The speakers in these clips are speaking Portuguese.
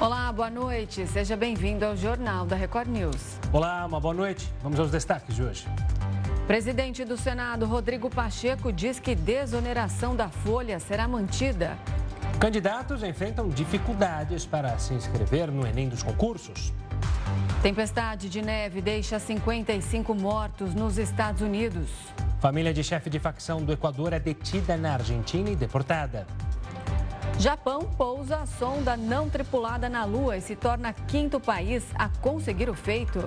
Olá, boa noite. Seja bem-vindo ao Jornal da Record News. Olá, uma boa noite. Vamos aos destaques de hoje. Presidente do Senado, Rodrigo Pacheco, diz que desoneração da folha será mantida. Candidatos enfrentam dificuldades para se inscrever no Enem dos concursos. Tempestade de neve deixa 55 mortos nos Estados Unidos. Família de chefe de facção do Equador é detida na Argentina e deportada. Japão pousa a sonda não tripulada na Lua e se torna quinto país a conseguir o feito.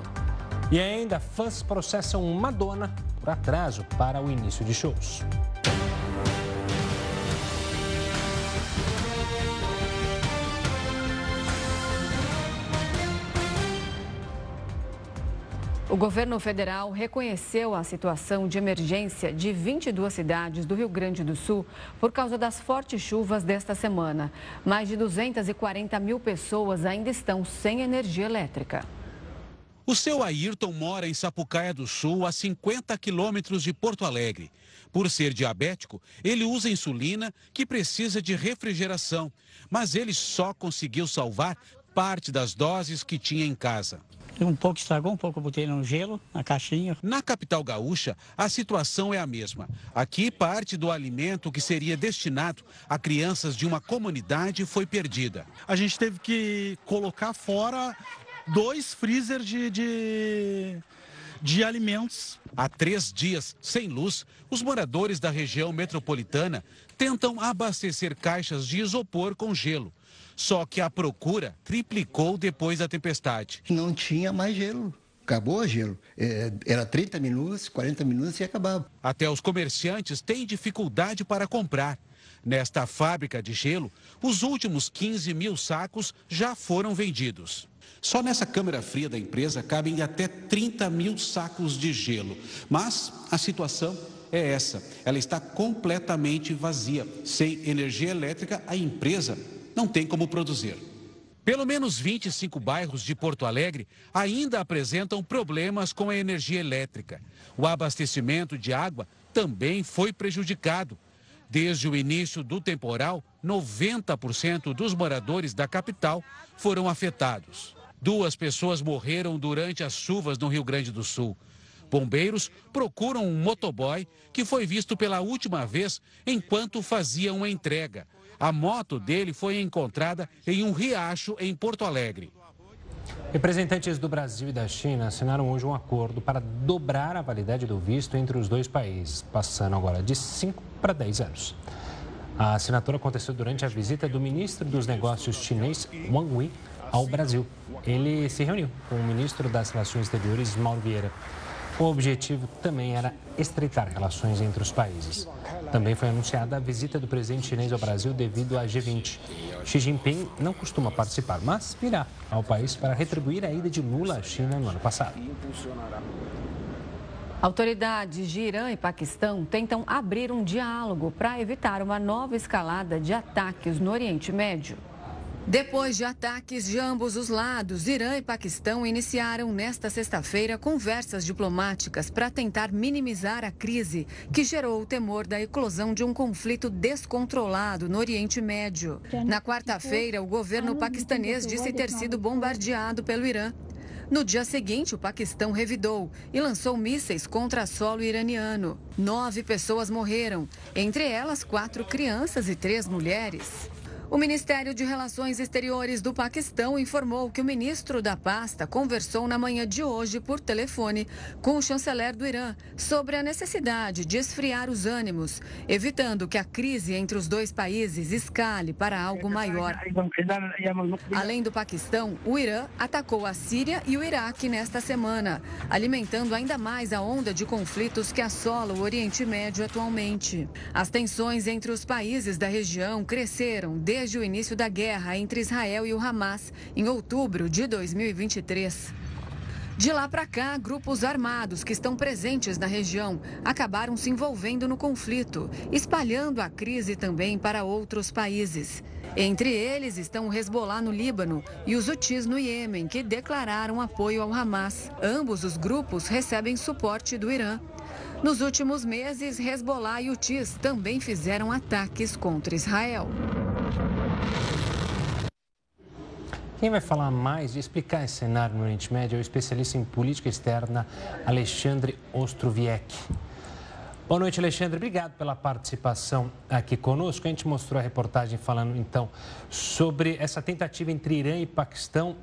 E ainda, fãs processam Madonna por atraso para o início de shows. O governo federal reconheceu a situação de emergência de 22 cidades do Rio Grande do Sul por causa das fortes chuvas desta semana. Mais de 240 mil pessoas ainda estão sem energia elétrica. O seu Ayrton mora em Sapucaia do Sul, a 50 quilômetros de Porto Alegre. Por ser diabético, ele usa insulina que precisa de refrigeração, mas ele só conseguiu salvar parte das doses que tinha em casa. Um pouco estragou, um pouco eu botei no gelo, na caixinha. Na capital gaúcha, a situação é a mesma. Aqui, parte do alimento que seria destinado a crianças de uma comunidade foi perdida. A gente teve que colocar fora dois freezer de, de, de alimentos. Há três dias, sem luz, os moradores da região metropolitana tentam abastecer caixas de isopor com gelo. Só que a procura triplicou depois da tempestade. Não tinha mais gelo. Acabou o gelo. É, era 30 minutos, 40 minutos e acabava. Até os comerciantes têm dificuldade para comprar. Nesta fábrica de gelo, os últimos 15 mil sacos já foram vendidos. Só nessa câmara fria da empresa cabem até 30 mil sacos de gelo. Mas a situação é essa: ela está completamente vazia. Sem energia elétrica, a empresa não tem como produzir. Pelo menos 25 bairros de Porto Alegre ainda apresentam problemas com a energia elétrica. O abastecimento de água também foi prejudicado. Desde o início do temporal, 90% dos moradores da capital foram afetados. Duas pessoas morreram durante as chuvas no Rio Grande do Sul. Bombeiros procuram um motoboy que foi visto pela última vez enquanto fazia uma entrega. A moto dele foi encontrada em um riacho em Porto Alegre. Representantes do Brasil e da China assinaram hoje um acordo para dobrar a validade do visto entre os dois países, passando agora de 5 para 10 anos. A assinatura aconteceu durante a visita do ministro dos Negócios chinês, Wang Yi, ao Brasil. Ele se reuniu com o ministro das Relações Exteriores, Mauro Vieira. O objetivo também era estreitar relações entre os países. Também foi anunciada a visita do presidente chinês ao Brasil devido à G20. Xi Jinping não costuma participar, mas virá ao país para retribuir a ida de Lula à China no ano passado. Autoridades de Irã e Paquistão tentam abrir um diálogo para evitar uma nova escalada de ataques no Oriente Médio. Depois de ataques de ambos os lados, Irã e Paquistão iniciaram nesta sexta-feira conversas diplomáticas para tentar minimizar a crise que gerou o temor da eclosão de um conflito descontrolado no Oriente Médio. Na quarta-feira, o governo paquistanês disse ter sido bombardeado pelo Irã. No dia seguinte, o Paquistão revidou e lançou mísseis contra solo iraniano. Nove pessoas morreram, entre elas quatro crianças e três mulheres. O Ministério de Relações Exteriores do Paquistão informou que o ministro da pasta conversou na manhã de hoje por telefone com o chanceler do Irã sobre a necessidade de esfriar os ânimos, evitando que a crise entre os dois países escale para algo maior. Além do Paquistão, o Irã atacou a Síria e o Iraque nesta semana, alimentando ainda mais a onda de conflitos que assola o Oriente Médio atualmente. As tensões entre os países da região cresceram desde desde o início da guerra entre Israel e o Hamas, em outubro de 2023. De lá para cá, grupos armados que estão presentes na região acabaram se envolvendo no conflito, espalhando a crise também para outros países. Entre eles estão o Hezbollah no Líbano e os Houthis no Iêmen, que declararam apoio ao Hamas. Ambos os grupos recebem suporte do Irã. Nos últimos meses, Hezbollah e Houthis também fizeram ataques contra Israel. Quem vai falar mais e explicar esse cenário no Oriente Médio é o especialista em política externa Alexandre Ostroviec. Boa noite, Alexandre. Obrigado pela participação aqui conosco. A gente mostrou a reportagem falando então sobre essa tentativa entre Irã e Paquistão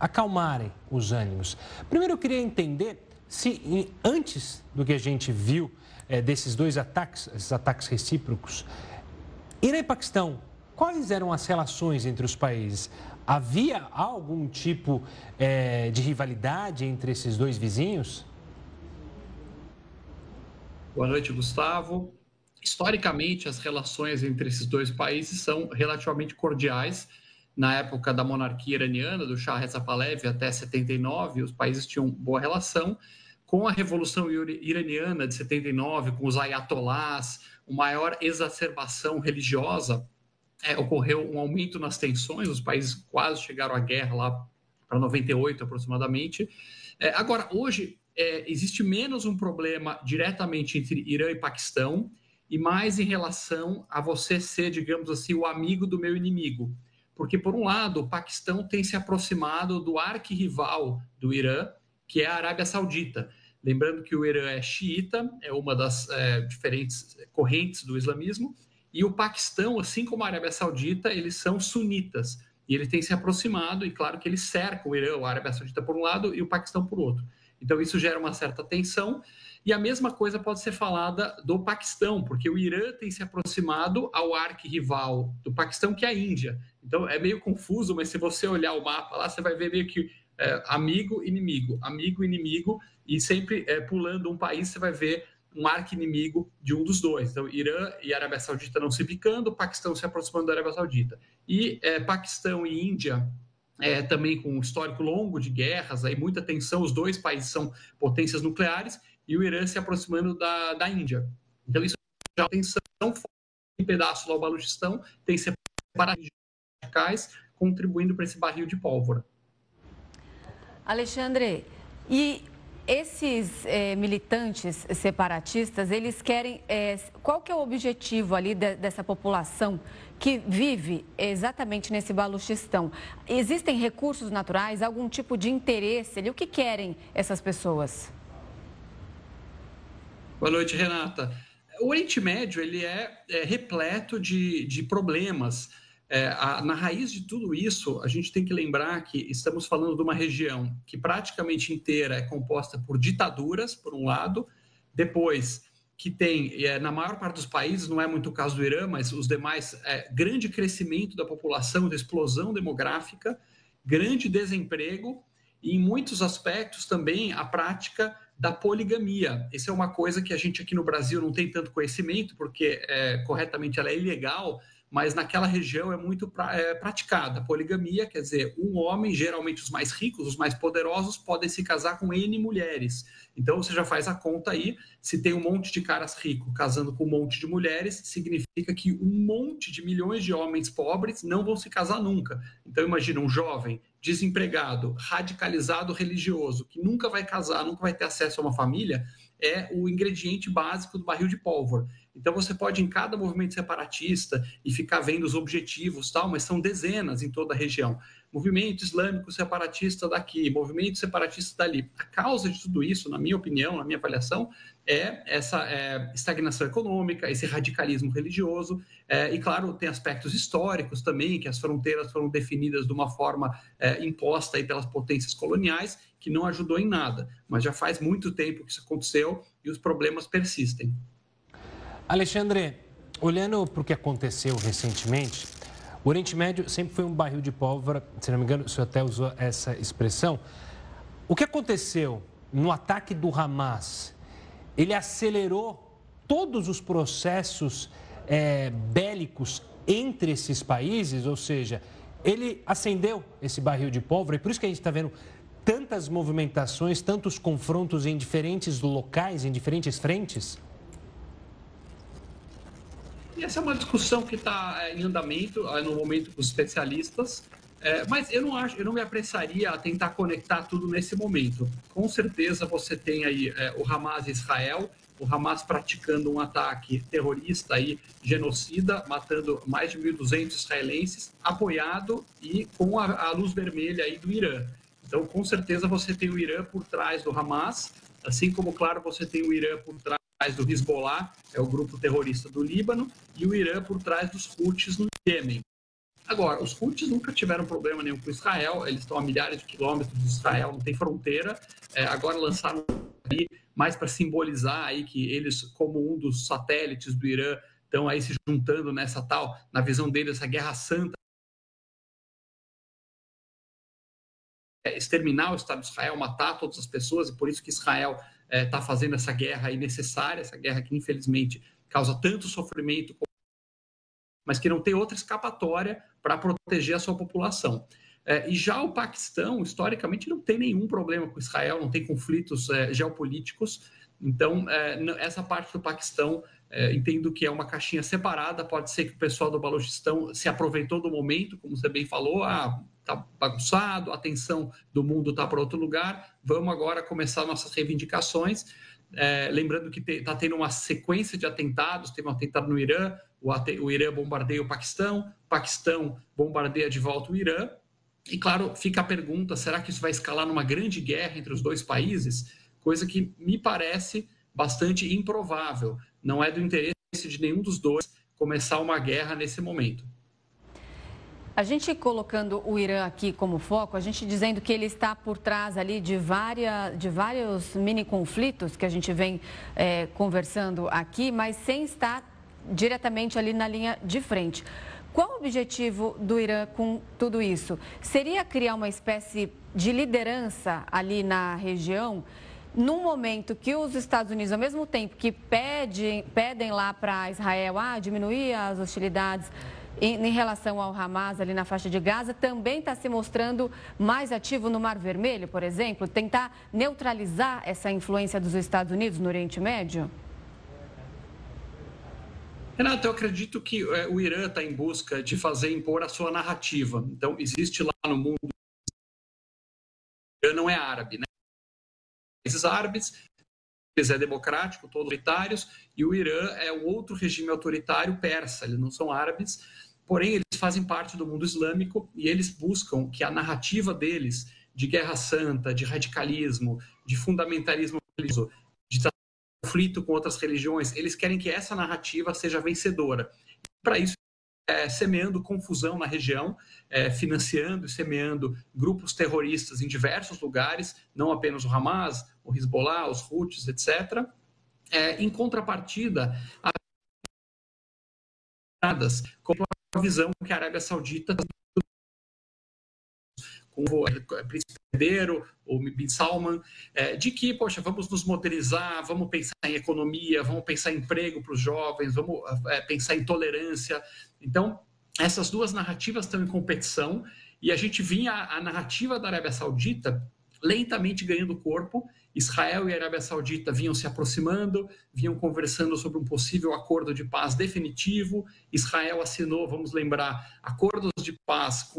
acalmarem os ânimos. Primeiro, eu queria entender se antes do que a gente viu é, desses dois ataques, esses ataques recíprocos, Irã e Paquistão, quais eram as relações entre os países? Havia algum tipo é, de rivalidade entre esses dois vizinhos? Boa noite, Gustavo. Historicamente, as relações entre esses dois países são relativamente cordiais. Na época da monarquia iraniana, do Shah Reza Pahlavi até 79, os países tinham boa relação com a Revolução Iraniana de 79, com os ayatollahs, uma maior exacerbação religiosa, é, ocorreu um aumento nas tensões, os países quase chegaram à guerra lá para 98 aproximadamente. É, agora, hoje, é, existe menos um problema diretamente entre Irã e Paquistão e mais em relação a você ser, digamos assim, o amigo do meu inimigo. Porque, por um lado, o Paquistão tem se aproximado do arquirrival do Irã, que é a Arábia Saudita. Lembrando que o Irã é xiita, é uma das é, diferentes correntes do islamismo, e o Paquistão, assim como a Arábia Saudita, eles são sunitas. E ele tem se aproximado, e claro que eles cercam o Irã, a Arábia Saudita por um lado e o Paquistão por outro. Então isso gera uma certa tensão. E a mesma coisa pode ser falada do Paquistão, porque o Irã tem se aproximado ao arquirrival do Paquistão, que é a Índia. Então é meio confuso, mas se você olhar o mapa lá, você vai ver meio que é, amigo, inimigo, amigo, inimigo, e sempre é, pulando um país, você vai ver um arco inimigo de um dos dois. Então, Irã e Arábia Saudita não se picando, Paquistão se aproximando da Arábia Saudita. E é, Paquistão e Índia é, também com um histórico longo de guerras, aí muita tensão, os dois países são potências nucleares, e o Irã se aproximando da, da Índia. Então, isso já é tensão em pedaço lá o Balustão, tem separações radicais, contribuindo para esse barril de pólvora. Alexandre, e esses é, militantes separatistas, eles querem. É, qual que é o objetivo ali de, dessa população que vive exatamente nesse Baluchistão? Existem recursos naturais, algum tipo de interesse ali? O que querem essas pessoas? Boa noite, Renata. O Oriente Médio ele é, é repleto de, de problemas. É, a, na raiz de tudo isso, a gente tem que lembrar que estamos falando de uma região que praticamente inteira é composta por ditaduras, por um lado, depois que tem, é, na maior parte dos países, não é muito o caso do Irã, mas os demais, é, grande crescimento da população, de explosão demográfica, grande desemprego e, em muitos aspectos, também a prática da poligamia. Isso é uma coisa que a gente aqui no Brasil não tem tanto conhecimento, porque é, corretamente ela é ilegal, mas naquela região é muito pra, é, praticada. Poligamia, quer dizer, um homem, geralmente os mais ricos, os mais poderosos, podem se casar com N mulheres. Então você já faz a conta aí, se tem um monte de caras ricos casando com um monte de mulheres, significa que um monte de milhões de homens pobres não vão se casar nunca. Então imagina um jovem desempregado, radicalizado religioso, que nunca vai casar, nunca vai ter acesso a uma família, é o ingrediente básico do barril de pólvora. Então você pode em cada movimento separatista e ficar vendo os objetivos, tal, mas são dezenas em toda a região. Movimento islâmico separatista daqui, movimento separatista dali. A causa de tudo isso, na minha opinião, na minha avaliação, é essa é, estagnação econômica, esse radicalismo religioso, é, e claro, tem aspectos históricos também, que as fronteiras foram definidas de uma forma é, imposta aí pelas potências coloniais, que não ajudou em nada, mas já faz muito tempo que isso aconteceu e os problemas persistem. Alexandre, olhando para o que aconteceu recentemente, o Oriente Médio sempre foi um barril de pólvora, se não me engano, o senhor até usou essa expressão. O que aconteceu no ataque do Hamas ele acelerou todos os processos é, bélicos entre esses países, ou seja, ele acendeu esse barril de pólvora e por isso que a gente está vendo tantas movimentações, tantos confrontos em diferentes locais, em diferentes frentes? E essa é uma discussão que está é, em andamento é, no momento com os especialistas. É, mas eu não acho, eu não me apressaria a tentar conectar tudo nesse momento. Com certeza você tem aí é, o Hamas e Israel, o Hamas praticando um ataque terrorista aí, genocida, matando mais de 1.200 israelenses, apoiado e com a, a luz vermelha aí do Irã. Então, com certeza você tem o Irã por trás do Hamas, assim como, claro, você tem o Irã por trás do Hezbollah, é o grupo terrorista do Líbano, e o Irã por trás dos Houthis no Iêmen. Agora, os Houthis nunca tiveram problema nenhum com Israel, eles estão a milhares de quilômetros de Israel, não tem fronteira. É, agora lançaram ali mais para simbolizar aí que eles, como um dos satélites do Irã, estão aí se juntando nessa tal, na visão deles, essa guerra santa. É, exterminar o Estado de Israel, matar todas as pessoas, e por isso que Israel está é, fazendo essa guerra aí necessária, essa guerra que infelizmente causa tanto sofrimento mas que não tem outra escapatória para proteger a sua população. É, e já o Paquistão, historicamente, não tem nenhum problema com Israel, não tem conflitos é, geopolíticos. Então, essa parte do Paquistão, entendo que é uma caixinha separada. Pode ser que o pessoal do Balochistão se aproveitou do momento, como você bem falou, ah, tá bagunçado, a atenção do mundo está para outro lugar. Vamos agora começar nossas reivindicações. É, lembrando que está tendo uma sequência de atentados, teve um atentado no Irã, o, o Irã bombardeia o Paquistão, o Paquistão bombardeia de volta o Irã. E claro, fica a pergunta: será que isso vai escalar numa grande guerra entre os dois países? Coisa que me parece bastante improvável. Não é do interesse de nenhum dos dois começar uma guerra nesse momento. A gente colocando o Irã aqui como foco, a gente dizendo que ele está por trás ali de, várias, de vários mini conflitos que a gente vem é, conversando aqui, mas sem estar diretamente ali na linha de frente. Qual o objetivo do Irã com tudo isso? Seria criar uma espécie de liderança ali na região? num momento que os Estados Unidos, ao mesmo tempo que pedem, pedem lá para Israel ah, diminuir as hostilidades em, em, relação ao Hamas ali na faixa de Gaza, também está se mostrando mais ativo no Mar Vermelho, por exemplo, tentar neutralizar essa influência dos Estados Unidos no Oriente Médio? Renato, eu acredito que é, o Irã está em busca de fazer impor a sua narrativa. Então, existe lá no mundo. O Irã não é árabe, né? Países árabes, eles é democrático, todos autoritários, e o Irã é o outro regime autoritário persa, eles não são árabes, porém eles fazem parte do mundo islâmico e eles buscam que a narrativa deles de guerra santa, de radicalismo, de fundamentalismo religioso, conflito com outras religiões, eles querem que essa narrativa seja vencedora. Para isso, é, semeando confusão na região, é, financiando e semeando grupos terroristas em diversos lugares, não apenas o Hamas, o Hezbollah, os Houthis, etc. É, em contrapartida, com a visão que a Arábia Saudita com o é, príncipe herdeiro, o Bin Salman, é, de que, poxa, vamos nos modernizar, vamos pensar em economia, vamos pensar em emprego para os jovens, vamos é, pensar em tolerância. Então, essas duas narrativas estão em competição e a gente vinha a narrativa da Arábia Saudita lentamente ganhando corpo. Israel e a Arábia Saudita vinham se aproximando, vinham conversando sobre um possível acordo de paz definitivo. Israel assinou, vamos lembrar, acordos de paz com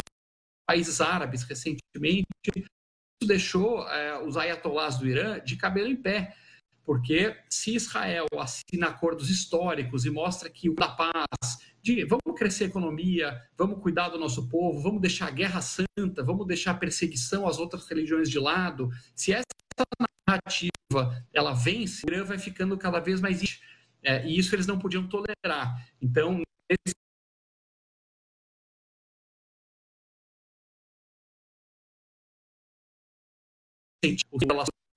países árabes recentemente, isso deixou é, os ayatollahs do Irã de cabelo em pé, porque se Israel assina acordos históricos e mostra que o da paz, de vamos crescer a economia, vamos cuidar do nosso povo, vamos deixar a guerra santa, vamos deixar a perseguição às outras religiões de lado, se essa narrativa ela vence, o vai ficando cada vez mais é, e isso eles não podiam tolerar. Então, nesse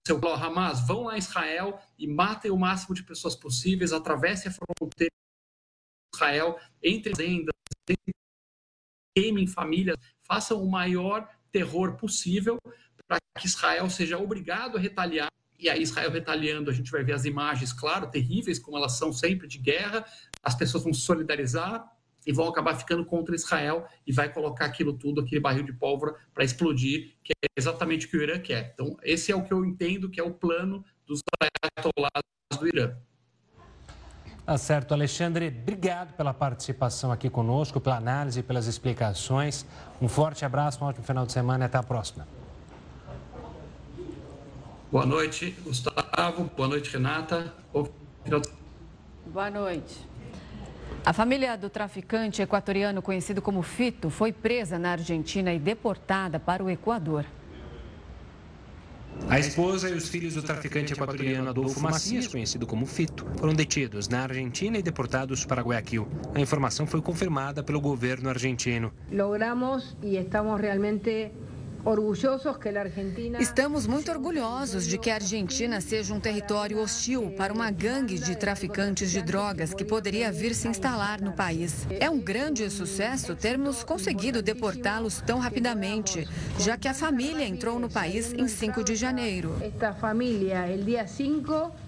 seu Hamas, vão lá a Israel e matem o máximo de pessoas possíveis, atravessem a fronteira de Israel, entre vendas, queimem famílias, façam o maior terror possível para que Israel seja obrigado a retaliar. E aí, Israel retaliando, a gente vai ver as imagens, claro, terríveis, como elas são sempre de guerra, as pessoas vão se solidarizar, e vão acabar ficando contra Israel e vai colocar aquilo tudo, aquele barril de pólvora, para explodir, que é exatamente o que o Irã quer. Então, esse é o que eu entendo que é o plano dos ayatollahs do Irã. Tá certo, Alexandre. Obrigado pela participação aqui conosco, pela análise pelas explicações. Um forte abraço, um ótimo final de semana e até a próxima. Boa noite, Gustavo. Boa noite, Renata. Boa noite. A família do traficante equatoriano conhecido como Fito foi presa na Argentina e deportada para o Equador. A esposa e os filhos do traficante equatoriano Adolfo Macias, conhecido como Fito, foram detidos na Argentina e deportados para Guayaquil. A informação foi confirmada pelo governo argentino. Logramos e estamos realmente Estamos muito orgulhosos de que a Argentina seja um território hostil para uma gangue de traficantes de drogas que poderia vir se instalar no país. É um grande sucesso termos conseguido deportá-los tão rapidamente, já que a família entrou no país em 5 de janeiro. Esta família, el dia 5 eh,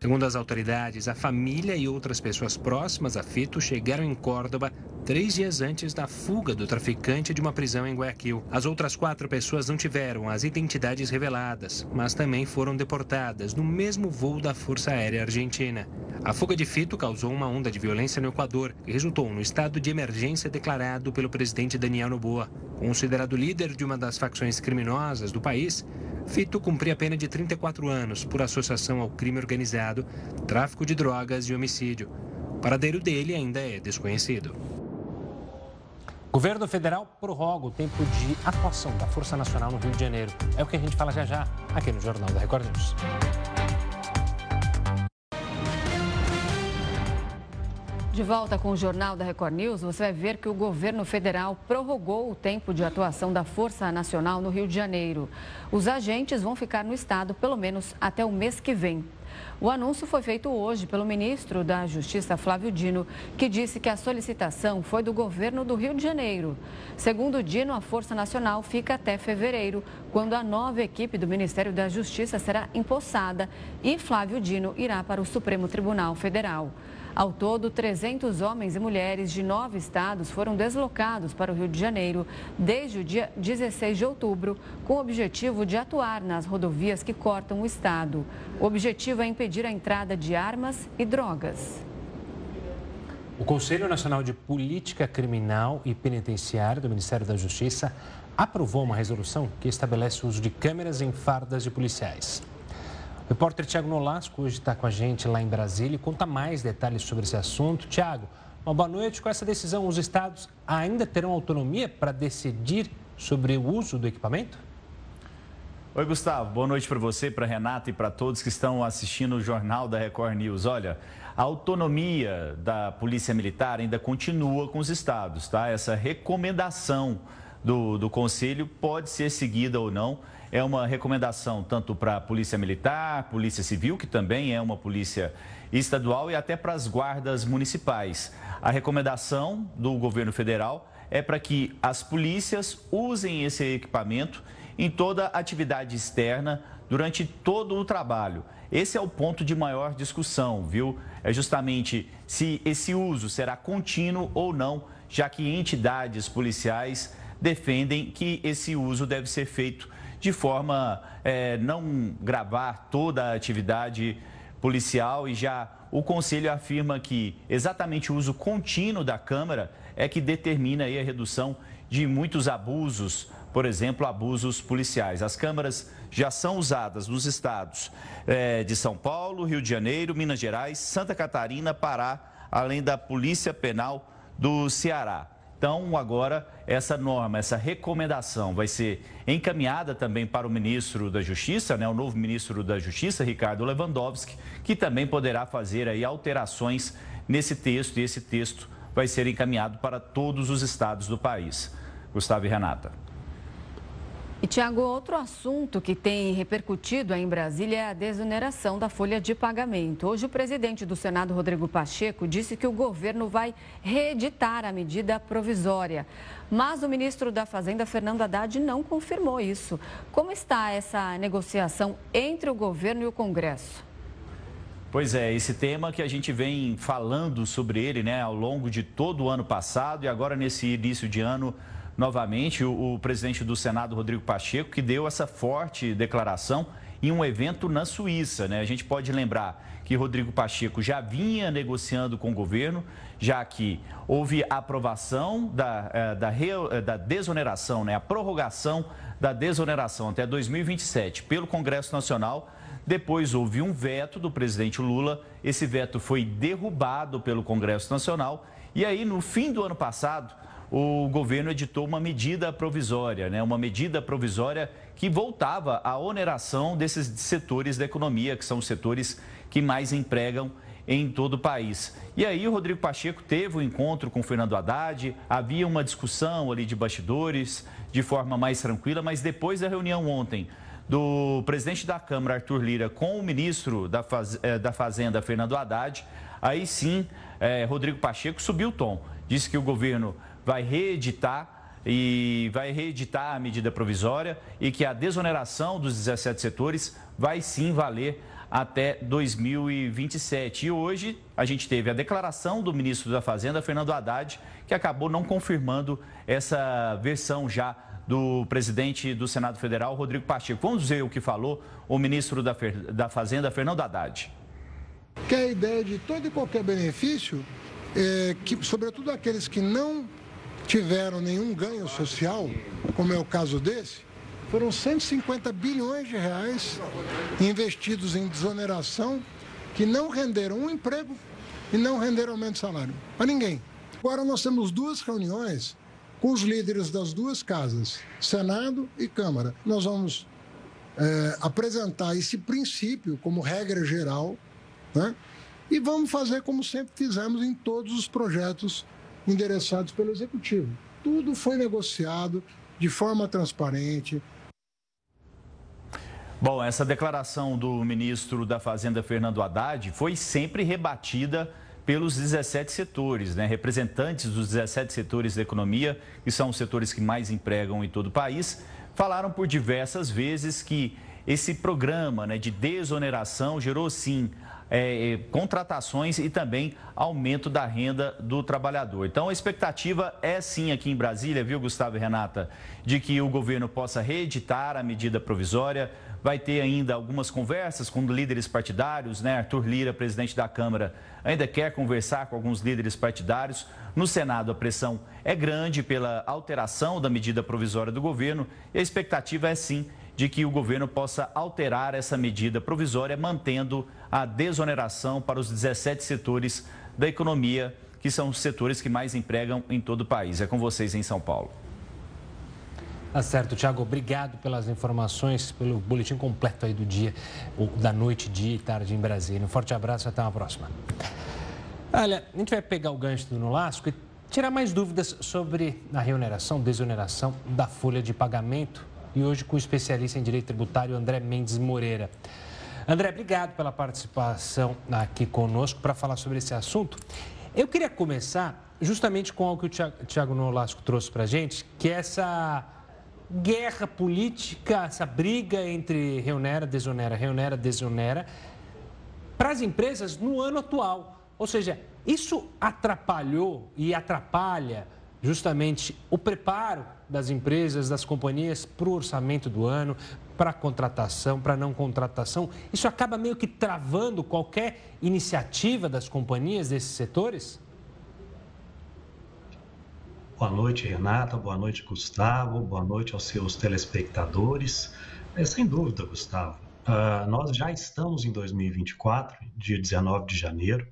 Segundo as autoridades, a família e outras pessoas próximas a Fito chegaram em Córdoba três dias antes da fuga do traficante de uma prisão em Guayaquil. As outras quatro pessoas não tiveram as identidades reveladas, mas também foram deportadas no mesmo voo da Força Aérea Argentina. A fuga de Fito causou uma onda de violência no Equador e resultou no estado de emergência declarado pelo presidente Daniel Noboa. Considerado líder de uma das facções criminosas do país, Fito cumpria a pena de 34 anos por associação ao crime organizado, tráfico de drogas e homicídio. O paradeiro dele ainda é desconhecido. Governo federal prorroga o tempo de atuação da Força Nacional no Rio de Janeiro. É o que a gente fala já já aqui no Jornal da Record News. De volta com o Jornal da Record News, você vai ver que o governo federal prorrogou o tempo de atuação da Força Nacional no Rio de Janeiro. Os agentes vão ficar no estado pelo menos até o mês que vem. O anúncio foi feito hoje pelo ministro da Justiça, Flávio Dino, que disse que a solicitação foi do governo do Rio de Janeiro. Segundo Dino, a Força Nacional fica até fevereiro, quando a nova equipe do Ministério da Justiça será empossada e Flávio Dino irá para o Supremo Tribunal Federal. Ao todo, 300 homens e mulheres de nove estados foram deslocados para o Rio de Janeiro desde o dia 16 de outubro, com o objetivo de atuar nas rodovias que cortam o estado. O objetivo é impedir a entrada de armas e drogas. O Conselho Nacional de Política Criminal e Penitenciária do Ministério da Justiça aprovou uma resolução que estabelece o uso de câmeras em fardas de policiais. O repórter Tiago Nolasco hoje está com a gente lá em Brasília e conta mais detalhes sobre esse assunto. Tiago, uma boa noite. Com essa decisão, os estados ainda terão autonomia para decidir sobre o uso do equipamento? Oi, Gustavo. Boa noite para você, para Renata e para todos que estão assistindo o Jornal da Record News. Olha, a autonomia da Polícia Militar ainda continua com os estados, tá? Essa recomendação do, do Conselho pode ser seguida ou não é uma recomendação tanto para a Polícia Militar, Polícia Civil, que também é uma polícia estadual, e até para as guardas municipais. A recomendação do governo federal é para que as polícias usem esse equipamento em toda atividade externa durante todo o trabalho. Esse é o ponto de maior discussão, viu? É justamente se esse uso será contínuo ou não, já que entidades policiais defendem que esse uso deve ser feito de forma é, não gravar toda a atividade policial e já o Conselho afirma que exatamente o uso contínuo da câmara é que determina a redução de muitos abusos, por exemplo, abusos policiais. As câmaras já são usadas nos estados é, de São Paulo, Rio de Janeiro, Minas Gerais, Santa Catarina, Pará, além da Polícia Penal do Ceará. Então, agora, essa norma, essa recomendação vai ser encaminhada também para o ministro da Justiça, né, o novo ministro da Justiça, Ricardo Lewandowski, que também poderá fazer aí alterações nesse texto, e esse texto vai ser encaminhado para todos os estados do país. Gustavo e Renata. E, Tiago, outro assunto que tem repercutido em Brasília é a desoneração da folha de pagamento. Hoje, o presidente do Senado, Rodrigo Pacheco, disse que o governo vai reeditar a medida provisória. Mas o ministro da Fazenda, Fernando Haddad, não confirmou isso. Como está essa negociação entre o governo e o Congresso? Pois é, esse tema que a gente vem falando sobre ele né, ao longo de todo o ano passado e agora nesse início de ano novamente o, o presidente do Senado, Rodrigo Pacheco, que deu essa forte declaração em um evento na Suíça. Né? A gente pode lembrar que Rodrigo Pacheco já vinha negociando com o governo, já que houve a aprovação da, eh, da, eh, da desoneração, né, a prorrogação da desoneração até 2027 pelo Congresso Nacional. Depois houve um veto do presidente Lula, esse veto foi derrubado pelo Congresso Nacional. E aí, no fim do ano passado, o governo editou uma medida provisória, né? uma medida provisória que voltava à oneração desses setores da economia, que são os setores que mais empregam em todo o país. E aí o Rodrigo Pacheco teve um encontro com o Fernando Haddad, havia uma discussão ali de bastidores, de forma mais tranquila, mas depois da reunião ontem do presidente da Câmara, Arthur Lira, com o ministro da, Faz... Eh, da Fazenda, Fernando Haddad, aí sim, eh, Rodrigo Pacheco subiu o tom. Disse que o governo vai reeditar e vai reeditar a medida provisória e que a desoneração dos 17 setores vai sim valer até 2027. E hoje a gente teve a declaração do ministro da Fazenda, Fernando Haddad, que acabou não confirmando essa versão já do presidente do Senado Federal, Rodrigo Pacheco. Vamos ver o que falou o ministro da, da Fazenda, Fernando Haddad. Que a ideia de todo e qualquer benefício, é, que, sobretudo aqueles que não tiveram nenhum ganho social, como é o caso desse, foram 150 bilhões de reais investidos em desoneração que não renderam um emprego e não renderam aumento de salário para ninguém. Agora nós temos duas reuniões com os líderes das duas casas, Senado e Câmara. Nós vamos é, apresentar esse princípio como regra geral, né? E vamos fazer como sempre fizemos em todos os projetos endereçados pelo Executivo. Tudo foi negociado de forma transparente. Bom, essa declaração do ministro da Fazenda, Fernando Haddad, foi sempre rebatida pelos 17 setores, né? representantes dos 17 setores da economia, que são os setores que mais empregam em todo o país, falaram por diversas vezes que esse programa né, de desoneração gerou sim é, contratações e também aumento da renda do trabalhador. Então, a expectativa é sim aqui em Brasília, viu, Gustavo e Renata, de que o governo possa reeditar a medida provisória. Vai ter ainda algumas conversas com líderes partidários, né? Arthur Lira, presidente da Câmara, ainda quer conversar com alguns líderes partidários. No Senado, a pressão é grande pela alteração da medida provisória do governo e a expectativa é sim de que o governo possa alterar essa medida provisória, mantendo a desoneração para os 17 setores da economia, que são os setores que mais empregam em todo o país. É com vocês em São Paulo. Tá certo, Tiago. Obrigado pelas informações, pelo boletim completo aí do dia, da noite, dia e tarde em Brasília. Um forte abraço e até uma próxima. Olha, a gente vai pegar o gancho do Nolasco e tirar mais dúvidas sobre a reoneração, desoneração da folha de pagamento e hoje com o especialista em direito tributário André Mendes Moreira. André, obrigado pela participação aqui conosco para falar sobre esse assunto. Eu queria começar justamente com algo que o Tiago Nolasco trouxe para a gente, que é essa guerra política, essa briga entre reunera, desonera, reunera, desonera, para as empresas no ano atual. Ou seja, isso atrapalhou e atrapalha justamente o preparo das empresas, das companhias para o orçamento do ano, para contratação, para não contratação. Isso acaba meio que travando qualquer iniciativa das companhias desses setores? Boa noite, Renata. Boa noite, Gustavo. Boa noite aos seus telespectadores. É, sem dúvida, Gustavo. Uh, nós já estamos em 2024, dia 19 de janeiro.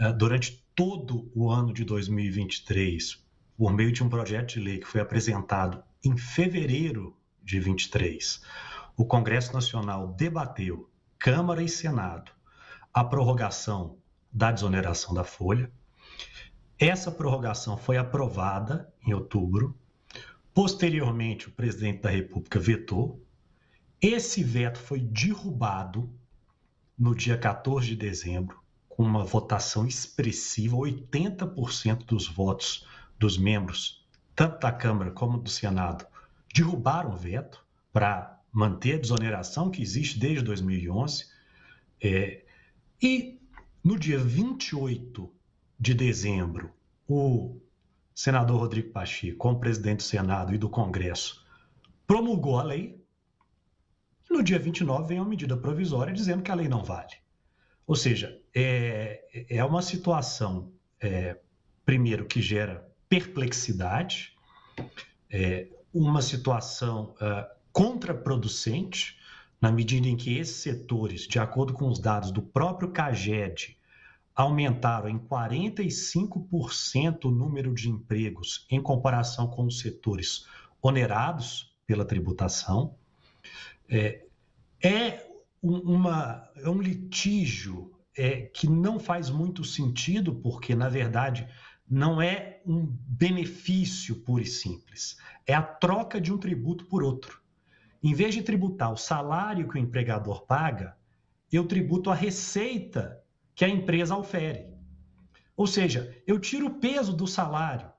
Uh, durante todo o ano de 2023, por meio de um projeto de lei que foi apresentado em fevereiro de 23. O Congresso Nacional debateu, Câmara e Senado, a prorrogação da desoneração da folha. Essa prorrogação foi aprovada em outubro. Posteriormente, o presidente da República vetou. Esse veto foi derrubado no dia 14 de dezembro, com uma votação expressiva, 80% dos votos dos membros, tanto da Câmara como do Senado, derrubaram o veto para manter a desoneração que existe desde 2011. É, e no dia 28 de dezembro, o senador Rodrigo Pacheco, como presidente do Senado e do Congresso, promulgou a lei. No dia 29 vem uma medida provisória dizendo que a lei não vale. Ou seja, é, é uma situação, é, primeiro, que gera perplexidade, é, uma situação uh, contraproducente, na medida em que esses setores, de acordo com os dados do próprio CAGED, aumentaram em 45% o número de empregos em comparação com os setores onerados pela tributação. É, é, uma, é um litígio é, que não faz muito sentido, porque, na verdade, não é um benefício puro e simples, é a troca de um tributo por outro. Em vez de tributar o salário que o empregador paga, eu tributo a receita que a empresa ofere. Ou seja, eu tiro o peso do salário,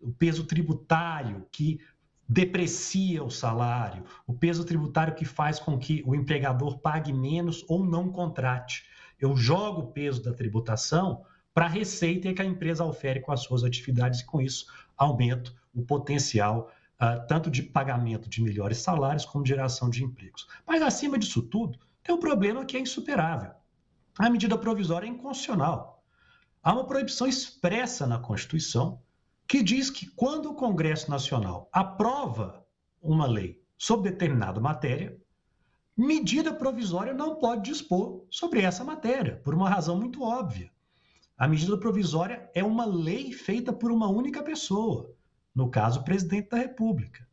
o peso tributário que deprecia o salário, o peso tributário que faz com que o empregador pague menos ou não contrate. Eu jogo o peso da tributação para a receita que a empresa ofere com as suas atividades e, com isso, aumento o potencial uh, tanto de pagamento de melhores salários como de geração de empregos. Mas, acima disso tudo, tem um problema que é insuperável. A medida provisória é inconstitucional. Há uma proibição expressa na Constituição que diz que quando o Congresso Nacional aprova uma lei sobre determinada matéria, medida provisória não pode dispor sobre essa matéria, por uma razão muito óbvia. A medida provisória é uma lei feita por uma única pessoa, no caso, o presidente da República.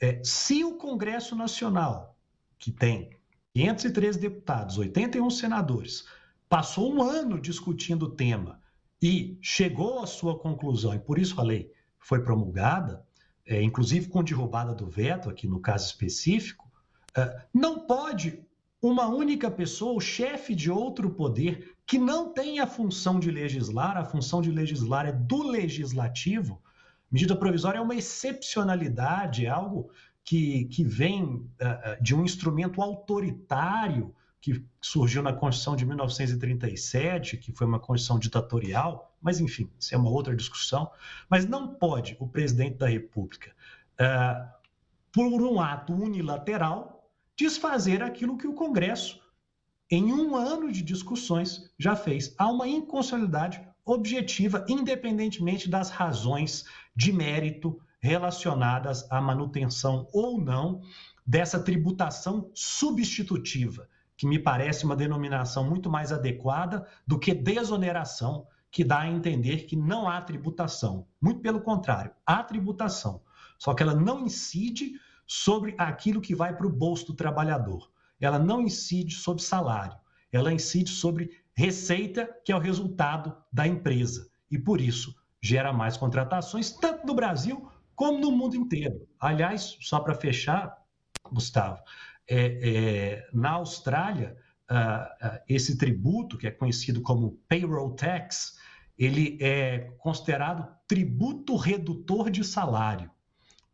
É, se o Congresso Nacional, que tem 513 deputados, 81 senadores, passou um ano discutindo o tema e chegou à sua conclusão, e por isso a lei foi promulgada, é, inclusive com derrubada do veto, aqui no caso específico, é, não pode uma única pessoa, o chefe de outro poder, que não tem a função de legislar, a função de legislar é do legislativo, medida provisória é uma excepcionalidade, é algo que, que vem uh, de um instrumento autoritário que surgiu na Constituição de 1937, que foi uma Constituição ditatorial, mas enfim, isso é uma outra discussão. Mas não pode o presidente da República, uh, por um ato unilateral, desfazer aquilo que o Congresso, em um ano de discussões, já fez. Há uma inconstitucionalidade objetiva, independentemente das razões de mérito relacionadas à manutenção ou não dessa tributação substitutiva, que me parece uma denominação muito mais adequada do que desoneração, que dá a entender que não há tributação. Muito pelo contrário, há tributação, só que ela não incide sobre aquilo que vai para o bolso do trabalhador. Ela não incide sobre salário, ela incide sobre receita, que é o resultado da empresa. E por isso gera mais contratações, tanto no Brasil como no mundo inteiro. Aliás, só para fechar, Gustavo, é, é, na Austrália, uh, uh, esse tributo, que é conhecido como payroll tax, ele é considerado tributo redutor de salário.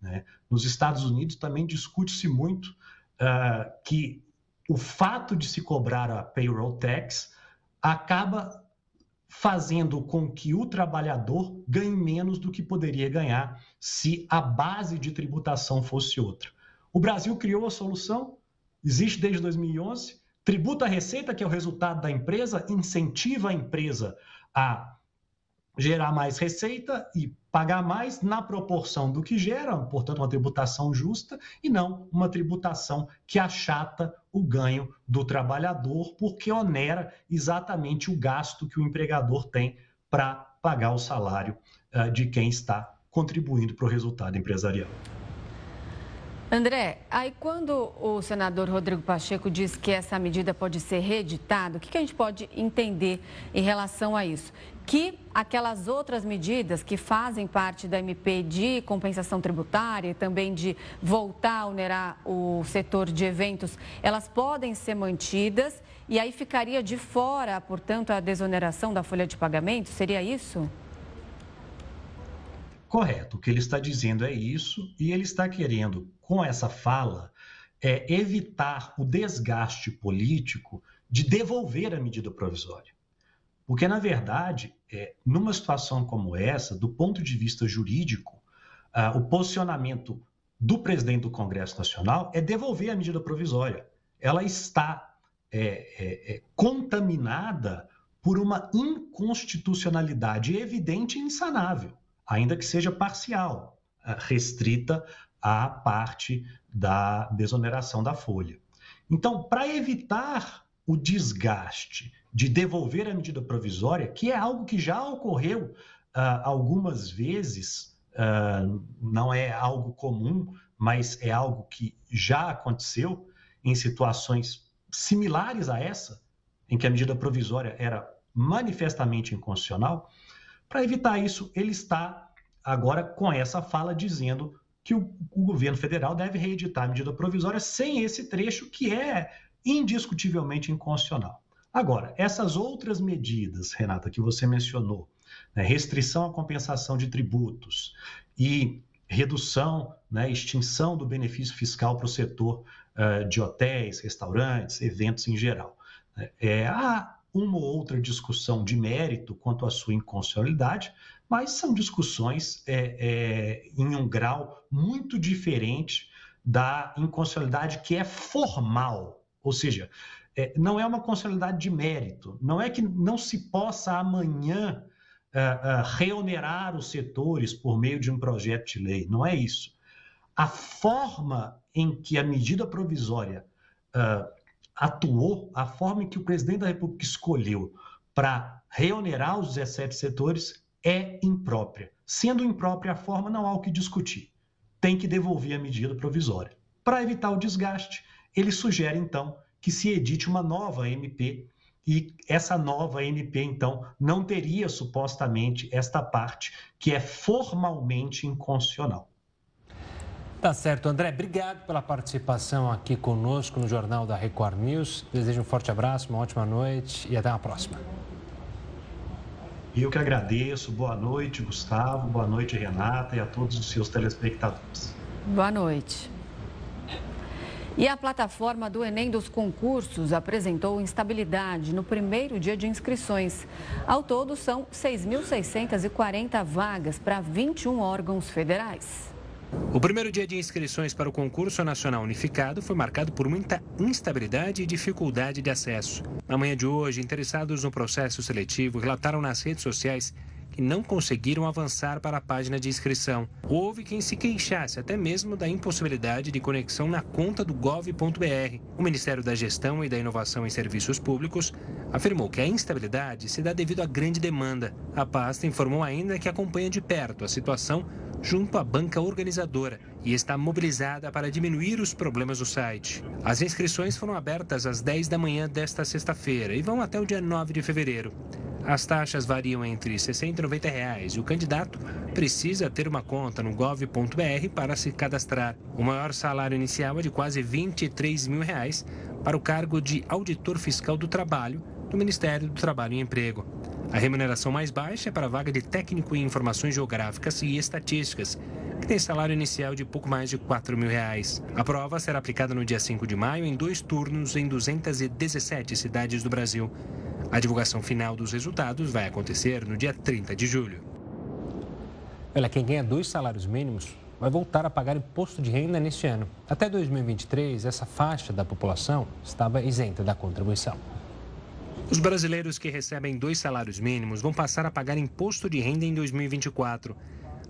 Né? Nos Estados Unidos também discute-se muito uh, que o fato de se cobrar a payroll tax acaba fazendo com que o trabalhador ganhe menos do que poderia ganhar se a base de tributação fosse outra. O Brasil criou a solução, existe desde 2011, tributa a receita, que é o resultado da empresa, incentiva a empresa a gerar mais receita e pagar mais na proporção do que gera, portanto, uma tributação justa, e não uma tributação que achata o ganho do trabalhador, porque onera exatamente o gasto que o empregador tem para pagar o salário uh, de quem está contribuindo para o resultado empresarial. André, aí quando o senador Rodrigo Pacheco diz que essa medida pode ser reeditada, o que, que a gente pode entender em relação a isso? Que aquelas outras medidas que fazem parte da MP de compensação tributária e também de voltar a onerar o setor de eventos, elas podem ser mantidas e aí ficaria de fora, portanto, a desoneração da folha de pagamento? Seria isso? Correto. O que ele está dizendo é isso, e ele está querendo, com essa fala, é, evitar o desgaste político de devolver a medida provisória. Porque, na verdade, é, numa situação como essa, do ponto de vista jurídico, ah, o posicionamento do presidente do Congresso Nacional é devolver a medida provisória. Ela está é, é, é contaminada por uma inconstitucionalidade evidente e insanável, ainda que seja parcial, eh, restrita à parte da desoneração da folha. Então, para evitar o desgaste de devolver a medida provisória, que é algo que já ocorreu uh, algumas vezes, uh, não é algo comum, mas é algo que já aconteceu em situações similares a essa, em que a medida provisória era manifestamente inconstitucional, para evitar isso, ele está agora com essa fala dizendo que o, o, governo federal deve reeditar a medida provisória sem esse trecho que é indiscutivelmente inconstitucional. Agora, essas outras medidas, Renata, que você mencionou, né, restrição à compensação de tributos e redução, né, extinção do benefício fiscal para o setor uh, de hotéis, restaurantes, eventos em geral. Né, é, há uma ou outra discussão de mérito quanto à sua inconstitucionalidade, mas são discussões é, é, em um grau muito diferente da inconstitucionalidade que é formal, ou seja, é, não é uma constitucionalidade de mérito, não é que não se possa amanhã uh, reonerar os setores por meio de um projeto de lei, não é isso. A forma em que a medida provisória uh, atuou, a forma em que o presidente da República escolheu para reonerar os 17 setores é imprópria. Sendo imprópria a forma, não há o que discutir. Tem que devolver a medida provisória. Para evitar o desgaste, ele sugere, então, que se edite uma nova MP e essa nova MP, então, não teria supostamente esta parte que é formalmente inconstitucional. Tá certo, André. Obrigado pela participação aqui conosco no Jornal da Record News. Desejo um forte abraço, uma ótima noite e até a próxima. Eu que agradeço. Boa noite, Gustavo. Boa noite, Renata, e a todos os seus telespectadores. Boa noite. E a plataforma do Enem dos concursos apresentou instabilidade no primeiro dia de inscrições. Ao todo, são 6.640 vagas para 21 órgãos federais. O primeiro dia de inscrições para o concurso nacional unificado foi marcado por muita instabilidade e dificuldade de acesso. Na manhã de hoje, interessados no processo seletivo relataram nas redes sociais que não conseguiram avançar para a página de inscrição. Houve quem se queixasse até mesmo da impossibilidade de conexão na conta do gov.br. O Ministério da Gestão e da Inovação em Serviços Públicos afirmou que a instabilidade se dá devido à grande demanda. A pasta informou ainda que acompanha de perto a situação junto à banca organizadora e está mobilizada para diminuir os problemas do site. As inscrições foram abertas às 10 da manhã desta sexta-feira e vão até o dia 9 de fevereiro. As taxas variam entre R$ 60 e 90 reais, e o candidato precisa ter uma conta no gov.br para se cadastrar. O maior salário inicial é de quase 23 mil reais para o cargo de auditor fiscal do trabalho do Ministério do Trabalho e Emprego. A remuneração mais baixa é para a vaga de técnico em informações geográficas e estatísticas, que tem salário inicial de pouco mais de 4 mil reais. A prova será aplicada no dia 5 de maio em dois turnos em 217 cidades do Brasil. A divulgação final dos resultados vai acontecer no dia 30 de julho. Olha, quem ganha dois salários mínimos vai voltar a pagar imposto de renda neste ano. Até 2023, essa faixa da população estava isenta da contribuição. Os brasileiros que recebem dois salários mínimos vão passar a pagar imposto de renda em 2024.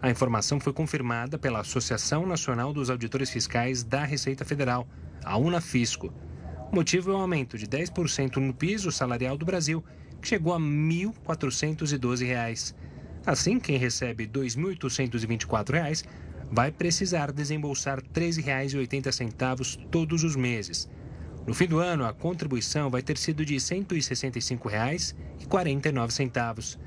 A informação foi confirmada pela Associação Nacional dos Auditores Fiscais da Receita Federal, a Unafisco. O motivo é o aumento de 10% no piso salarial do Brasil, que chegou a R$ 1.412. Assim, quem recebe R$ 2.824 vai precisar desembolsar R$ 13,80 todos os meses. No fim do ano, a contribuição vai ter sido de R$ 165,49.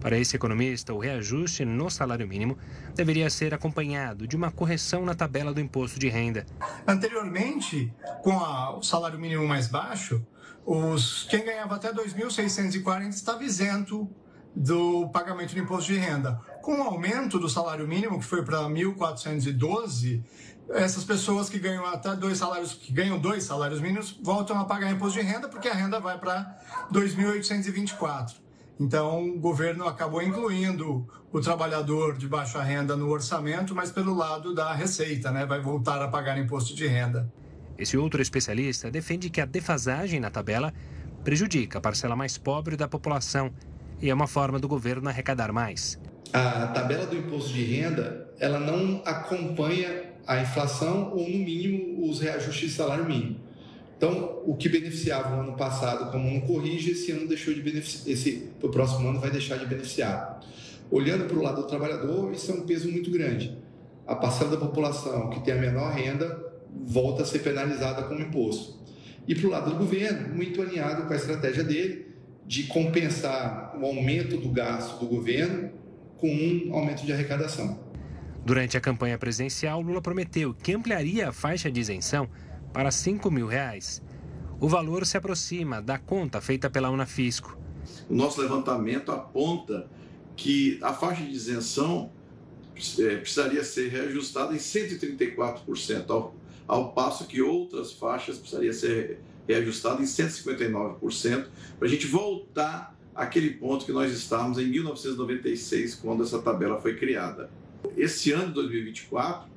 Para esse economista, o reajuste no salário mínimo deveria ser acompanhado de uma correção na tabela do imposto de renda. Anteriormente, com a, o salário mínimo mais baixo, os, quem ganhava até 2.640 estava isento do pagamento do imposto de renda. Com o aumento do salário mínimo, que foi para 1.412, essas pessoas que ganham até dois salários, que ganham dois salários mínimos, voltam a pagar imposto de renda porque a renda vai para 2.824. Então, o governo acabou incluindo o trabalhador de baixa renda no orçamento, mas pelo lado da receita, né? Vai voltar a pagar imposto de renda. Esse outro especialista defende que a defasagem na tabela prejudica a parcela mais pobre da população e é uma forma do governo arrecadar mais. A tabela do imposto de renda, ela não acompanha a inflação ou, no mínimo, os reajustes de salário mínimo. Então, o que beneficiava no ano passado, como não corrige, esse ano deixou de beneficiar, esse o próximo ano vai deixar de beneficiar. Olhando para o lado do trabalhador, isso é um peso muito grande. A parcela da população que tem a menor renda volta a ser penalizada com o imposto. E para o lado do governo, muito alinhado com a estratégia dele de compensar o aumento do gasto do governo com um aumento de arrecadação. Durante a campanha presidencial, Lula prometeu que ampliaria a faixa de isenção para 5 mil reais. O valor se aproxima da conta feita pela Unafisco. O nosso levantamento aponta que a faixa de isenção é, precisaria ser reajustada em 134%, ao, ao passo que outras faixas precisariam ser reajustadas em 159%, para a gente voltar àquele ponto que nós estávamos em 1996, quando essa tabela foi criada. Esse ano de 2024,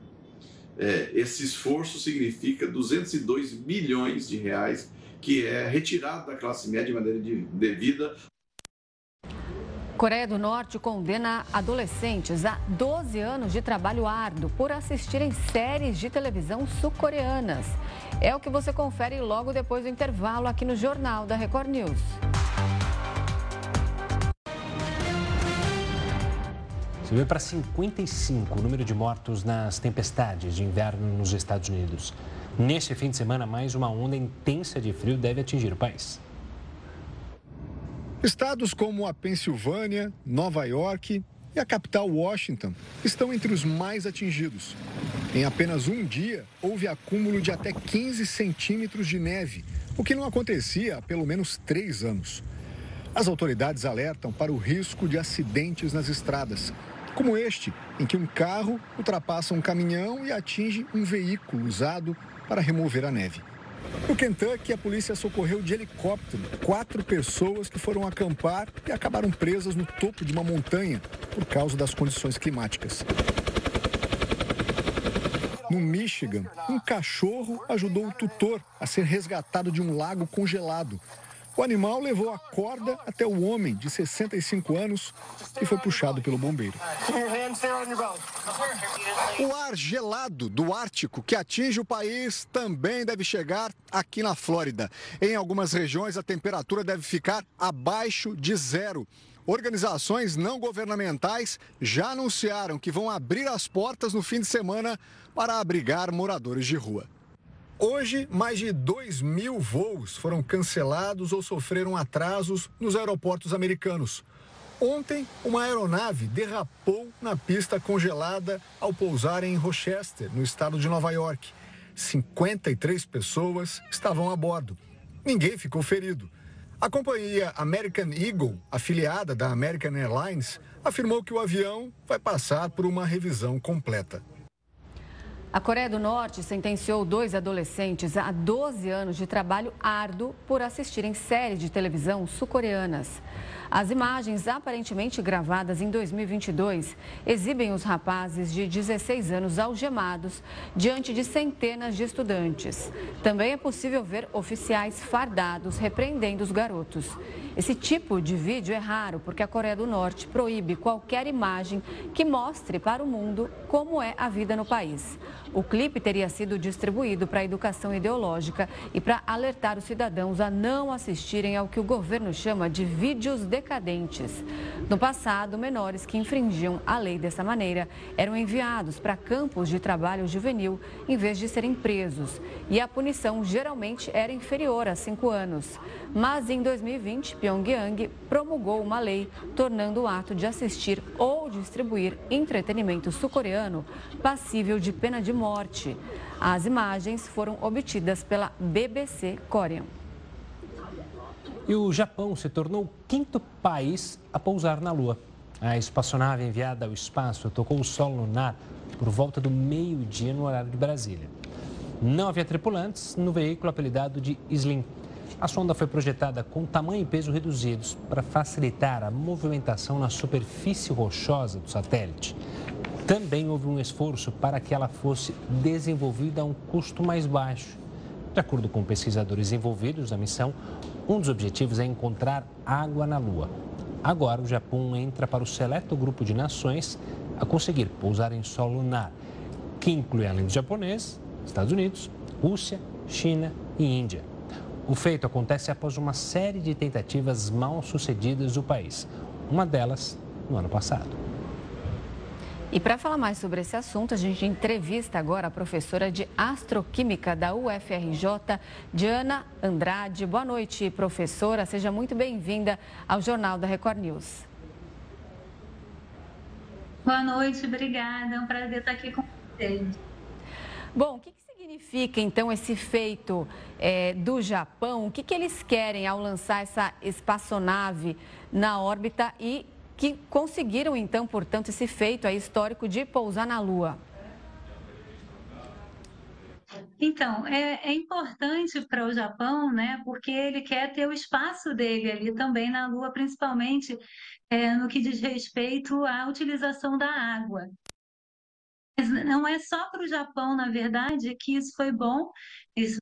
é, esse esforço significa 202 milhões de reais que é retirado da classe média de maneira devida. Coreia do Norte condena adolescentes a 12 anos de trabalho árduo por assistirem séries de televisão sul-coreanas. É o que você confere logo depois do intervalo aqui no Jornal da Record News. Subiu para 55 o número de mortos nas tempestades de inverno nos Estados Unidos. Neste fim de semana, mais uma onda intensa de frio deve atingir o país. Estados como a Pensilvânia, Nova York e a capital Washington estão entre os mais atingidos. Em apenas um dia, houve acúmulo de até 15 centímetros de neve, o que não acontecia há pelo menos três anos. As autoridades alertam para o risco de acidentes nas estradas, como este, em que um carro ultrapassa um caminhão e atinge um veículo usado para remover a neve. No Kentucky, a polícia socorreu de helicóptero quatro pessoas que foram acampar e acabaram presas no topo de uma montanha por causa das condições climáticas. No Michigan, um cachorro ajudou o tutor a ser resgatado de um lago congelado o animal levou a corda até o homem de 65 anos e foi puxado pelo bombeiro. O ar gelado do Ártico que atinge o país também deve chegar aqui na Flórida. Em algumas regiões, a temperatura deve ficar abaixo de zero. Organizações não governamentais já anunciaram que vão abrir as portas no fim de semana para abrigar moradores de rua. Hoje, mais de 2 mil voos foram cancelados ou sofreram atrasos nos aeroportos americanos. Ontem, uma aeronave derrapou na pista congelada ao pousar em Rochester, no estado de Nova York. 53 pessoas estavam a bordo. Ninguém ficou ferido. A companhia American Eagle, afiliada da American Airlines, afirmou que o avião vai passar por uma revisão completa. A Coreia do Norte sentenciou dois adolescentes a 12 anos de trabalho árduo por assistirem séries de televisão sul-coreanas. As imagens, aparentemente gravadas em 2022, exibem os rapazes de 16 anos algemados diante de centenas de estudantes. Também é possível ver oficiais fardados repreendendo os garotos. Esse tipo de vídeo é raro porque a Coreia do Norte proíbe qualquer imagem que mostre para o mundo como é a vida no país. O clipe teria sido distribuído para a educação ideológica e para alertar os cidadãos a não assistirem ao que o governo chama de vídeos decadentes. No passado, menores que infringiam a lei dessa maneira eram enviados para campos de trabalho juvenil em vez de serem presos. E a punição geralmente era inferior a cinco anos. Mas em 2020, Pyongyang promulgou uma lei tornando o ato de assistir ou distribuir entretenimento sul-coreano passível de pena de morte. As imagens foram obtidas pela BBC Korean. E o Japão se tornou o quinto país a pousar na Lua. A espaçonave enviada ao espaço tocou o solo lunar por volta do meio-dia no horário de Brasília. Não havia tripulantes no veículo apelidado de Slim. A sonda foi projetada com tamanho e peso reduzidos para facilitar a movimentação na superfície rochosa do satélite. Também houve um esforço para que ela fosse desenvolvida a um custo mais baixo. De acordo com pesquisadores envolvidos na missão, um dos objetivos é encontrar água na Lua. Agora, o Japão entra para o seleto grupo de nações a conseguir pousar em solo lunar, que inclui, além dos japoneses, Estados Unidos, Rússia, China e Índia. O feito acontece após uma série de tentativas mal sucedidas do país, uma delas no ano passado. E para falar mais sobre esse assunto, a gente entrevista agora a professora de Astroquímica da UFRJ, Diana Andrade. Boa noite, professora. Seja muito bem-vinda ao Jornal da Record News. Boa noite, obrigada. É um prazer estar aqui com vocês. Bom, o que, significa então esse feito é, do Japão? O que, que eles querem ao lançar essa espaçonave na órbita e que conseguiram, então, portanto, esse feito histórico de pousar na Lua? Então, é, é importante para o Japão, né, porque ele quer ter o espaço dele ali também na Lua, principalmente é, no que diz respeito à utilização da água. Mas não é só para o Japão, na verdade, que isso foi bom, isso,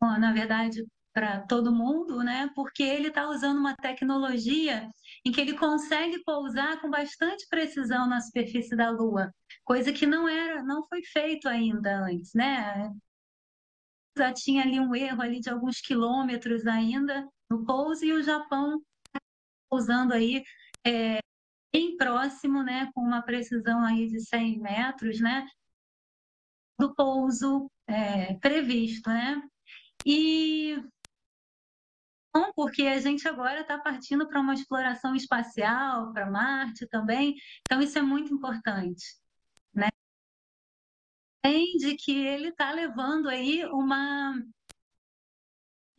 na verdade, para todo mundo, né, porque ele está usando uma tecnologia em que ele consegue pousar com bastante precisão na superfície da Lua, coisa que não era, não foi feito ainda antes, né? Já tinha ali um erro ali de alguns quilômetros ainda no pouso e o Japão pousando aí é, bem próximo, né, com uma precisão aí de 100 metros, né, do pouso é, previsto, né? E bom, porque a gente agora está partindo para uma exploração espacial, para Marte também, então isso é muito importante, né? Além que ele está levando aí uma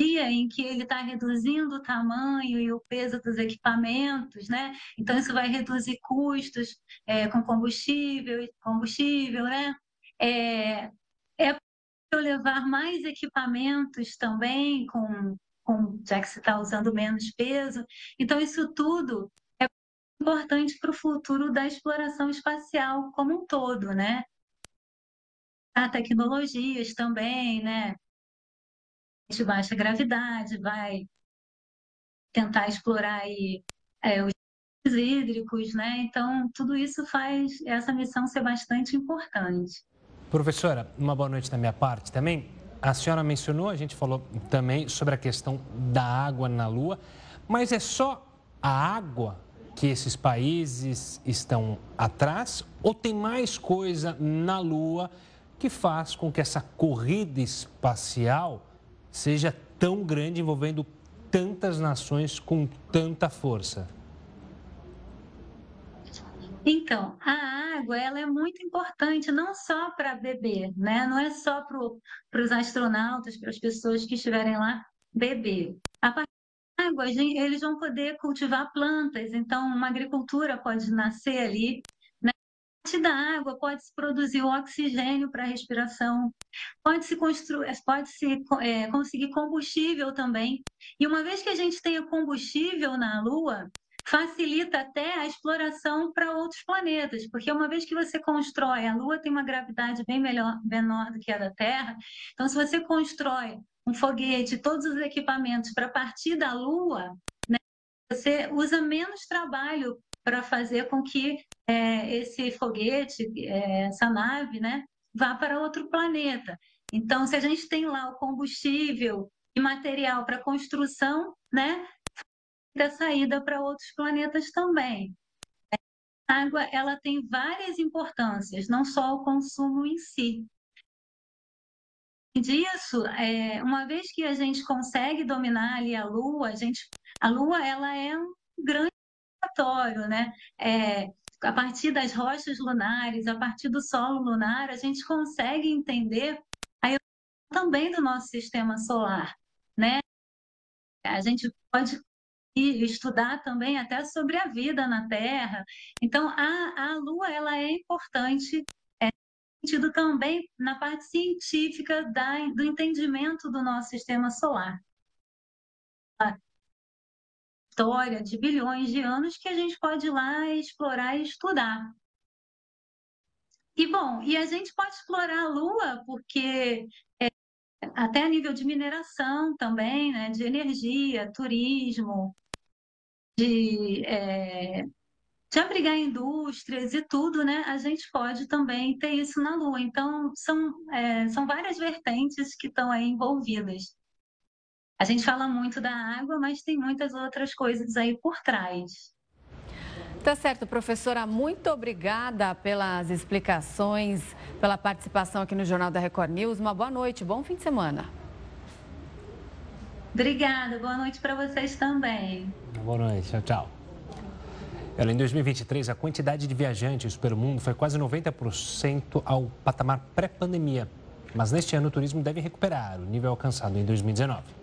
dia em que ele está reduzindo o tamanho e o peso dos equipamentos, né? Então isso vai reduzir custos é, com combustível, combustível, né? É, é levar mais equipamentos também com com, já que você está usando menos peso. Então, isso tudo é importante para o futuro da exploração espacial como um todo, né? Há tecnologias também, né? De baixa gravidade, vai tentar explorar aí, é, os hídricos, né? Então, tudo isso faz essa missão ser bastante importante. Professora, uma boa noite da minha parte também. A senhora mencionou, a gente falou também sobre a questão da água na Lua, mas é só a água que esses países estão atrás ou tem mais coisa na Lua que faz com que essa corrida espacial seja tão grande, envolvendo tantas nações com tanta força? Então, a água ela é muito importante não só para beber, né? Não é só para os astronautas, para as pessoas que estiverem lá beber. A partir da água, eles vão poder cultivar plantas, então uma agricultura pode nascer ali. Partir da água pode-se produzir o oxigênio para a respiração, pode-se construir, pode-se é, conseguir combustível também. E uma vez que a gente tenha combustível na Lua, facilita até a exploração para outros planetas, porque uma vez que você constrói, a Lua tem uma gravidade bem melhor, menor do que a da Terra, então se você constrói um foguete, todos os equipamentos para partir da Lua, né, você usa menos trabalho para fazer com que é, esse foguete, é, essa nave, né, vá para outro planeta. Então, se a gente tem lá o combustível e material para construção, né, da saída para outros planetas também. A água ela tem várias importâncias, não só o consumo em si. Disso, é, uma vez que a gente consegue dominar ali a Lua, a gente, a Lua ela é um grande laboratório, né? É, a partir das rochas lunares, a partir do solo lunar, a gente consegue entender a também do nosso sistema solar, né? A gente pode estudar também até sobre a vida na Terra. Então, a, a Lua ela é importante é, sentido também na parte científica da, do entendimento do nosso sistema solar. História de bilhões de anos que a gente pode ir lá explorar e estudar. E bom, e a gente pode explorar a Lua porque é, até a nível de mineração também, né, de energia, turismo, de, é, de abrigar indústrias e tudo, né, a gente pode também ter isso na Lua. Então, são, é, são várias vertentes que estão aí envolvidas. A gente fala muito da água, mas tem muitas outras coisas aí por trás. Tá certo, professora. Muito obrigada pelas explicações, pela participação aqui no Jornal da Record News. Uma boa noite, bom fim de semana. Obrigada, boa noite para vocês também. Boa noite, tchau, tchau. Em 2023, a quantidade de viajantes pelo mundo foi quase 90% ao patamar pré-pandemia. Mas neste ano o turismo deve recuperar o nível alcançado em 2019.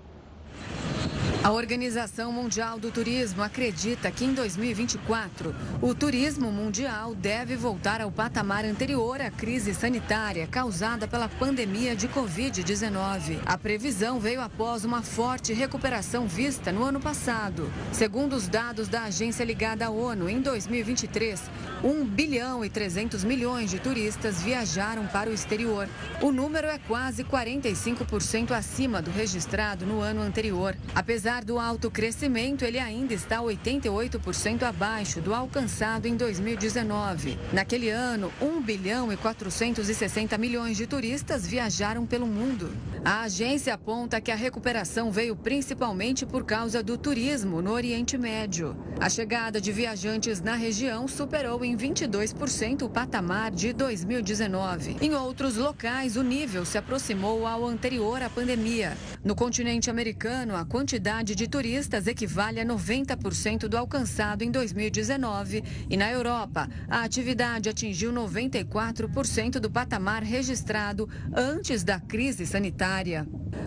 A Organização Mundial do Turismo acredita que em 2024 o turismo mundial deve voltar ao patamar anterior à crise sanitária causada pela pandemia de Covid-19. A previsão veio após uma forte recuperação vista no ano passado. Segundo os dados da agência ligada à ONU, em 2023, 1 bilhão e 300 milhões de turistas viajaram para o exterior. O número é quase 45% acima do registrado no ano anterior. Apesar Apesar do alto crescimento, ele ainda está 88% abaixo do alcançado em 2019. Naquele ano, 1 bilhão e 460 milhões de turistas viajaram pelo mundo. A agência aponta que a recuperação veio principalmente por causa do turismo no Oriente Médio. A chegada de viajantes na região superou em 22% o patamar de 2019. Em outros locais, o nível se aproximou ao anterior à pandemia. No continente americano, a quantidade quantidade de turistas equivale a 90% do alcançado em 2019 e na Europa, a atividade atingiu 94% do patamar registrado antes da crise sanitária.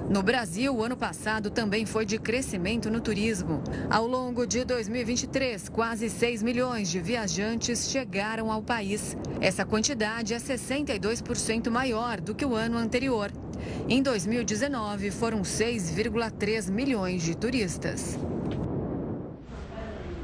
No Brasil, o ano passado também foi de crescimento no turismo. Ao longo de 2023, quase 6 milhões de viajantes chegaram ao país. Essa quantidade é 62% maior do que o ano anterior. Em 2019, foram 6,3 milhões de turistas.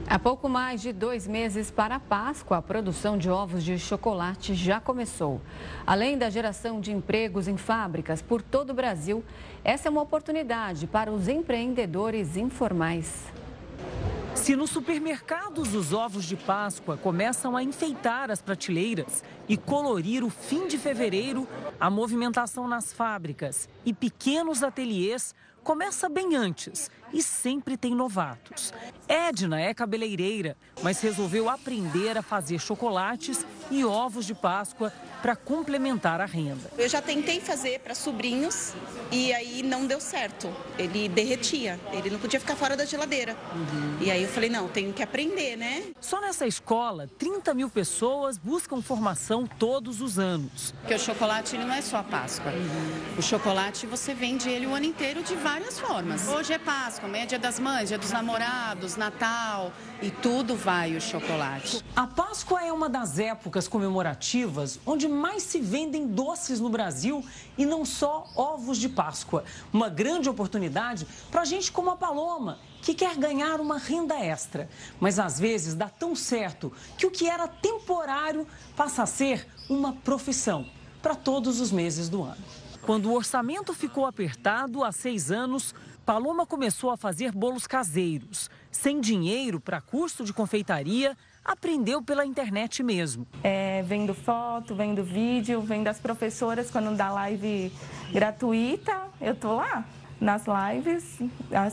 Há pouco mais de dois meses para a Páscoa, a produção de ovos de chocolate já começou. Além da geração de empregos em fábricas por todo o Brasil, essa é uma oportunidade para os empreendedores informais. Se nos supermercados os ovos de Páscoa começam a enfeitar as prateleiras e colorir o fim de fevereiro, a movimentação nas fábricas e pequenos ateliês começa bem antes e sempre tem novatos. Edna é cabeleireira, mas resolveu aprender a fazer chocolates e ovos de Páscoa para complementar a renda. Eu já tentei fazer para sobrinhos e aí não deu certo. Ele derretia, ele não podia ficar fora da geladeira. Uhum. E aí eu falei, não, tenho que aprender, né? Só nessa escola, 30 mil pessoas buscam formação todos os anos. Porque o chocolate ele não é só a Páscoa. Uhum. O chocolate você vende ele o ano inteiro de várias formas. Hoje é Páscoa, amanhã é dia das mães, dia dos namorados, Natal e tudo vai o chocolate. A Páscoa é uma das épocas comemorativas onde mais se vendem doces no Brasil e não só ovos de Páscoa. Uma grande oportunidade para gente como a Paloma, que quer ganhar uma renda extra. Mas às vezes dá tão certo que o que era temporário passa a ser uma profissão para todos os meses do ano. Quando o orçamento ficou apertado há seis anos, Paloma começou a fazer bolos caseiros. Sem dinheiro para curso de confeitaria, aprendeu pela internet mesmo. É, vendo foto, vendo vídeo, vendo as professoras quando dá live gratuita, eu tô lá nas lives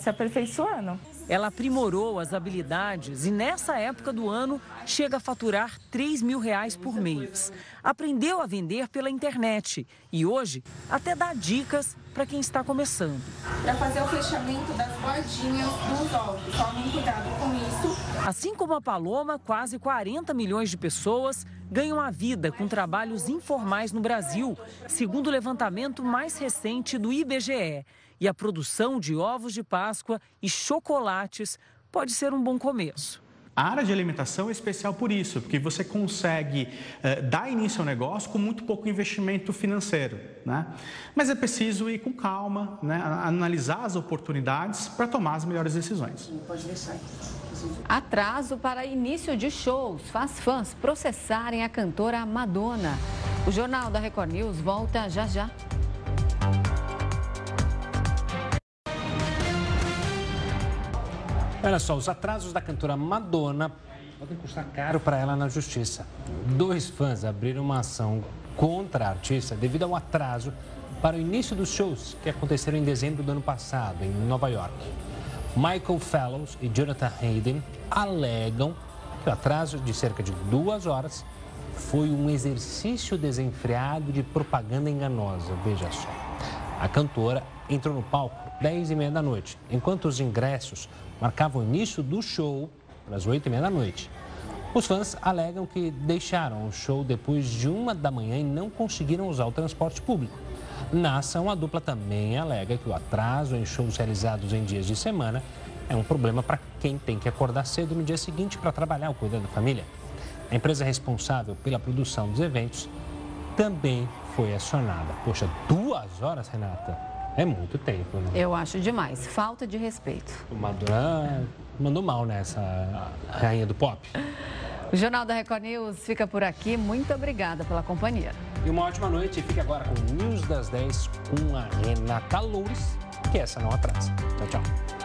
se aperfeiçoando. Ela aprimorou as habilidades e nessa época do ano chega a faturar 3 mil reais por mês. Aprendeu a vender pela internet e hoje até dá dicas para quem está começando. Para fazer o fechamento das bordinhas dos ovos, tomem cuidado com isso. Assim como a Paloma, quase 40 milhões de pessoas ganham a vida com trabalhos informais no Brasil, segundo o levantamento mais recente do IBGE e a produção de ovos de Páscoa e chocolates pode ser um bom começo. A área de alimentação é especial por isso, porque você consegue eh, dar início ao negócio com muito pouco investimento financeiro. Né? Mas é preciso ir com calma, né? analisar as oportunidades para tomar as melhores decisões. Pode deixar. Atraso para início de shows faz fãs processarem a cantora Madonna. O Jornal da Record News volta já já. Olha só, os atrasos da cantora Madonna podem custar caro para ela na justiça. Dois fãs abriram uma ação contra a artista devido ao atraso para o início dos shows que aconteceram em dezembro do ano passado, em Nova York. Michael Fellows e Jonathan Hayden alegam que o atraso de cerca de duas horas foi um exercício desenfreado de propaganda enganosa. Veja só. A cantora entrou no palco às 10 e meia da noite, enquanto os ingressos marcavam o início do show às 8 e meia da noite. Os fãs alegam que deixaram o show depois de uma da manhã e não conseguiram usar o transporte público. Na ação, a dupla também alega que o atraso em shows realizados em dias de semana é um problema para quem tem que acordar cedo no dia seguinte para trabalhar ou cuidar da família. A empresa responsável pela produção dos eventos também foi acionada. Poxa, duas horas, Renata? É muito tempo, né? Eu acho demais. Falta de respeito. O Madonna mandou mal nessa rainha do pop. O Jornal da Record News fica por aqui. Muito obrigada pela companhia. E uma ótima noite. Fique agora com o News das 10 com a Renata Loures, que essa não atrasa. Tchau, tchau.